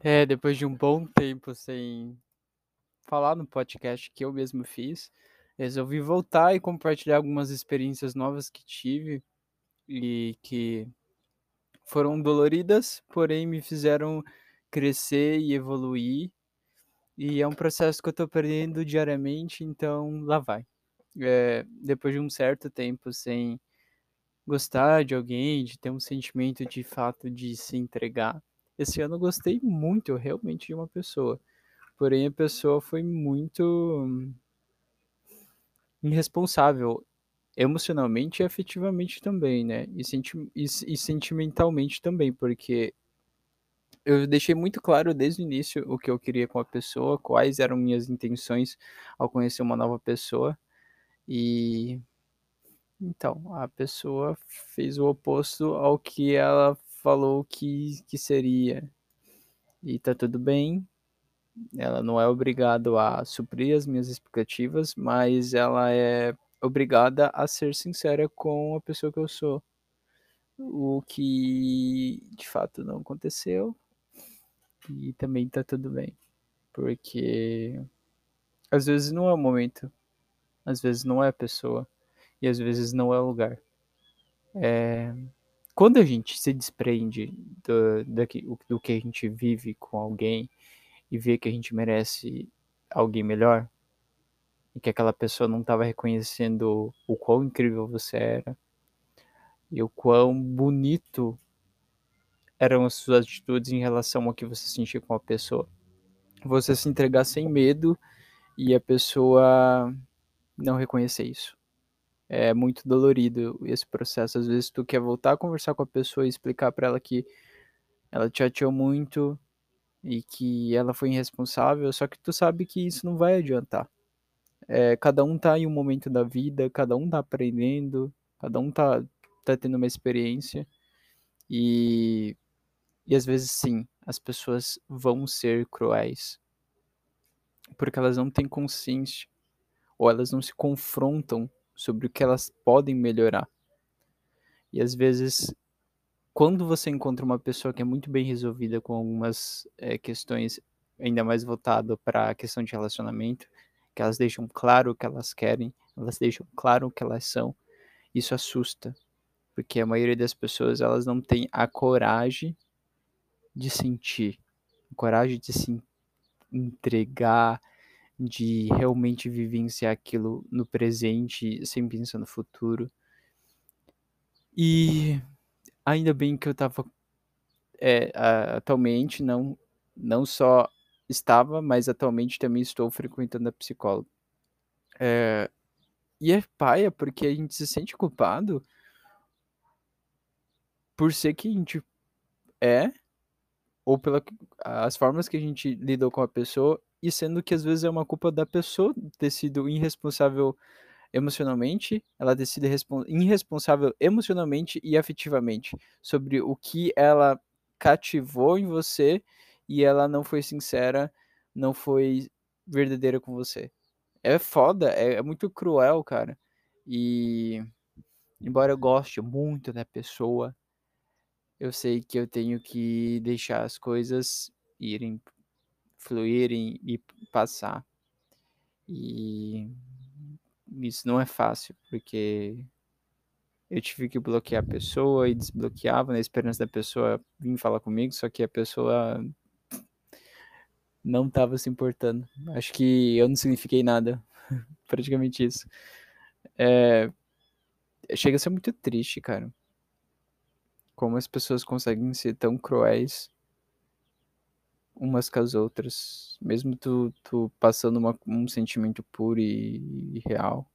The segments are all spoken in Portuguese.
É, depois de um bom tempo sem falar no podcast que eu mesmo fiz, resolvi voltar e compartilhar algumas experiências novas que tive e que foram doloridas, porém me fizeram crescer e evoluir. E é um processo que eu tô aprendendo diariamente, então lá vai. É, depois de um certo tempo sem gostar de alguém, de ter um sentimento de fato de se entregar, esse ano eu gostei muito realmente de uma pessoa. Porém, a pessoa foi muito irresponsável emocionalmente e afetivamente também, né? E, senti e, e sentimentalmente também, porque eu deixei muito claro desde o início o que eu queria com a pessoa, quais eram minhas intenções ao conhecer uma nova pessoa. E então, a pessoa fez o oposto ao que ela falou que, que seria. E tá tudo bem. Ela não é obrigada a suprir as minhas expectativas, mas ela é obrigada a ser sincera com a pessoa que eu sou. O que de fato não aconteceu. E também tá tudo bem. Porque às vezes não é o momento. Às vezes não é a pessoa. E às vezes não é o lugar. É... Quando a gente se desprende do, do, do que a gente vive com alguém e vê que a gente merece alguém melhor, e que aquela pessoa não estava reconhecendo o quão incrível você era e o quão bonito eram as suas atitudes em relação ao que você sentia com a pessoa. Você se entregar sem medo e a pessoa não reconhecer isso. É muito dolorido esse processo. Às vezes tu quer voltar a conversar com a pessoa e explicar para ela que ela te chateou muito e que ela foi irresponsável, só que tu sabe que isso não vai adiantar. É, cada um tá em um momento da vida, cada um tá aprendendo, cada um tá, tá tendo uma experiência. E, e às vezes sim, as pessoas vão ser cruéis. Porque elas não têm consciência, ou elas não se confrontam sobre o que elas podem melhorar. E às vezes, quando você encontra uma pessoa que é muito bem resolvida com algumas é, questões, ainda mais voltado para a questão de relacionamento, que elas deixam claro o que elas querem, elas deixam claro o que elas são, isso assusta, porque a maioria das pessoas elas não tem a coragem de sentir, a coragem de se entregar, de realmente vivenciar aquilo no presente, sem pensar no futuro. E ainda bem que eu tava é, atualmente não não só estava, mas atualmente também estou frequentando a psicóloga. É, e é paia porque a gente se sente culpado por ser que a gente é, ou pelas formas que a gente lidou com a pessoa, e sendo que às vezes é uma culpa da pessoa ter sido irresponsável emocionalmente, ela ter sido irresponsável emocionalmente e afetivamente sobre o que ela cativou em você e ela não foi sincera, não foi verdadeira com você. É foda, é, é muito cruel, cara. E embora eu goste muito da pessoa, eu sei que eu tenho que deixar as coisas irem, fluírem e passar. E isso não é fácil, porque eu tive que bloquear a pessoa e desbloqueava na esperança da pessoa vir falar comigo, só que a pessoa não estava se importando. Acho que eu não signifiquei nada. Praticamente isso. É... Chega a ser muito triste, cara. Como as pessoas conseguem ser tão cruéis umas com as outras. Mesmo tu, tu passando uma, um sentimento puro e, e real.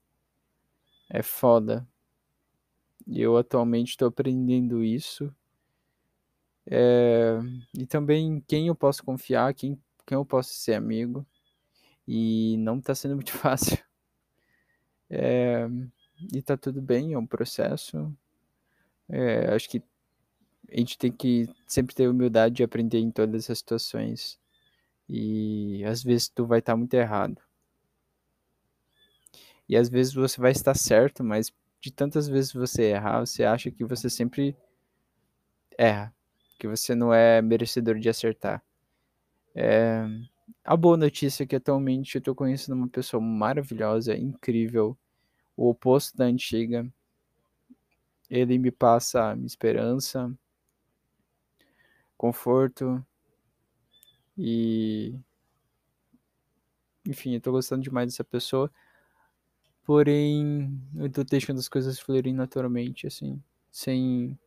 É foda. E eu atualmente estou aprendendo isso. É... E também quem eu posso confiar, quem quem eu posso ser amigo. E não tá sendo muito fácil. É, e tá tudo bem, é um processo. É, acho que a gente tem que sempre ter humildade de aprender em todas as situações. E às vezes tu vai estar muito errado. E às vezes você vai estar certo, mas de tantas vezes você errar, você acha que você sempre erra, que você não é merecedor de acertar. É, a boa notícia é que atualmente eu tô conhecendo uma pessoa maravilhosa, incrível, o oposto da antiga. Ele me passa esperança, conforto e enfim, eu tô gostando demais dessa pessoa. Porém, eu tô deixando as coisas fluírem naturalmente, assim, sem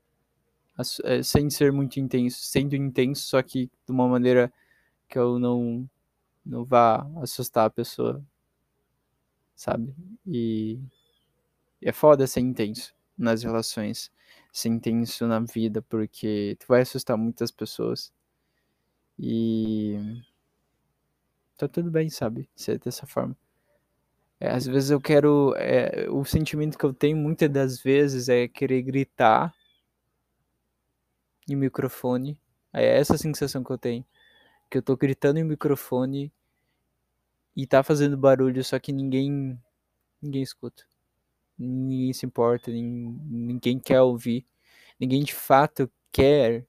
é, sem ser muito intenso, sendo intenso, só que de uma maneira que eu não não vá assustar a pessoa, sabe? E, e é foda ser intenso nas relações, ser intenso na vida, porque tu vai assustar muitas pessoas. E tá tudo bem, sabe? Ser dessa forma. É, às vezes eu quero. É, o sentimento que eu tenho muitas das vezes é querer gritar em microfone. É essa sensação que eu tenho. Que eu tô gritando em microfone e tá fazendo barulho, só que ninguém. Ninguém escuta. Ninguém se importa, ninguém quer ouvir. Ninguém de fato quer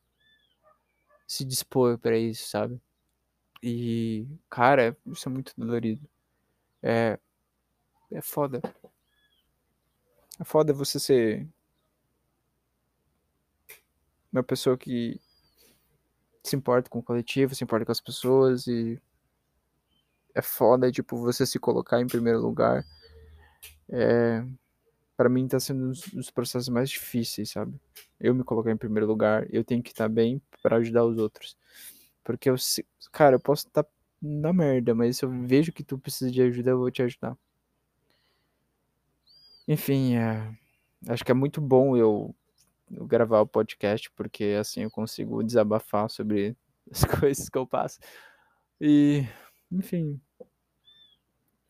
se dispor para isso, sabe? E, cara, isso é muito dolorido. É. É foda. É foda você ser uma pessoa que se importa com o coletivo, se importa com as pessoas e é foda, tipo, você se colocar em primeiro lugar. É, para mim tá sendo um dos processos mais difíceis, sabe? Eu me colocar em primeiro lugar, eu tenho que estar bem para ajudar os outros. Porque eu, cara, eu posso estar na merda, mas se eu vejo que tu precisa de ajuda, eu vou te ajudar. Enfim, é, acho que é muito bom eu gravar o podcast, porque assim eu consigo desabafar sobre as coisas que eu passo. E, enfim,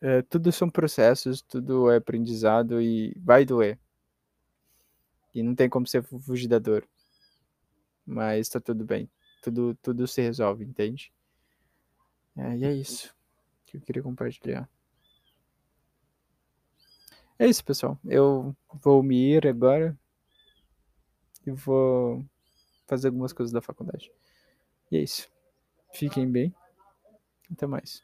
é, tudo são processos, tudo é aprendizado e vai doer. E não tem como você fugir da dor. Mas tá tudo bem. Tudo, tudo se resolve, entende? É, e é isso que eu queria compartilhar. É isso, pessoal. Eu vou me ir agora e vou fazer algumas coisas da faculdade. E é isso. Fiquem bem. Até mais.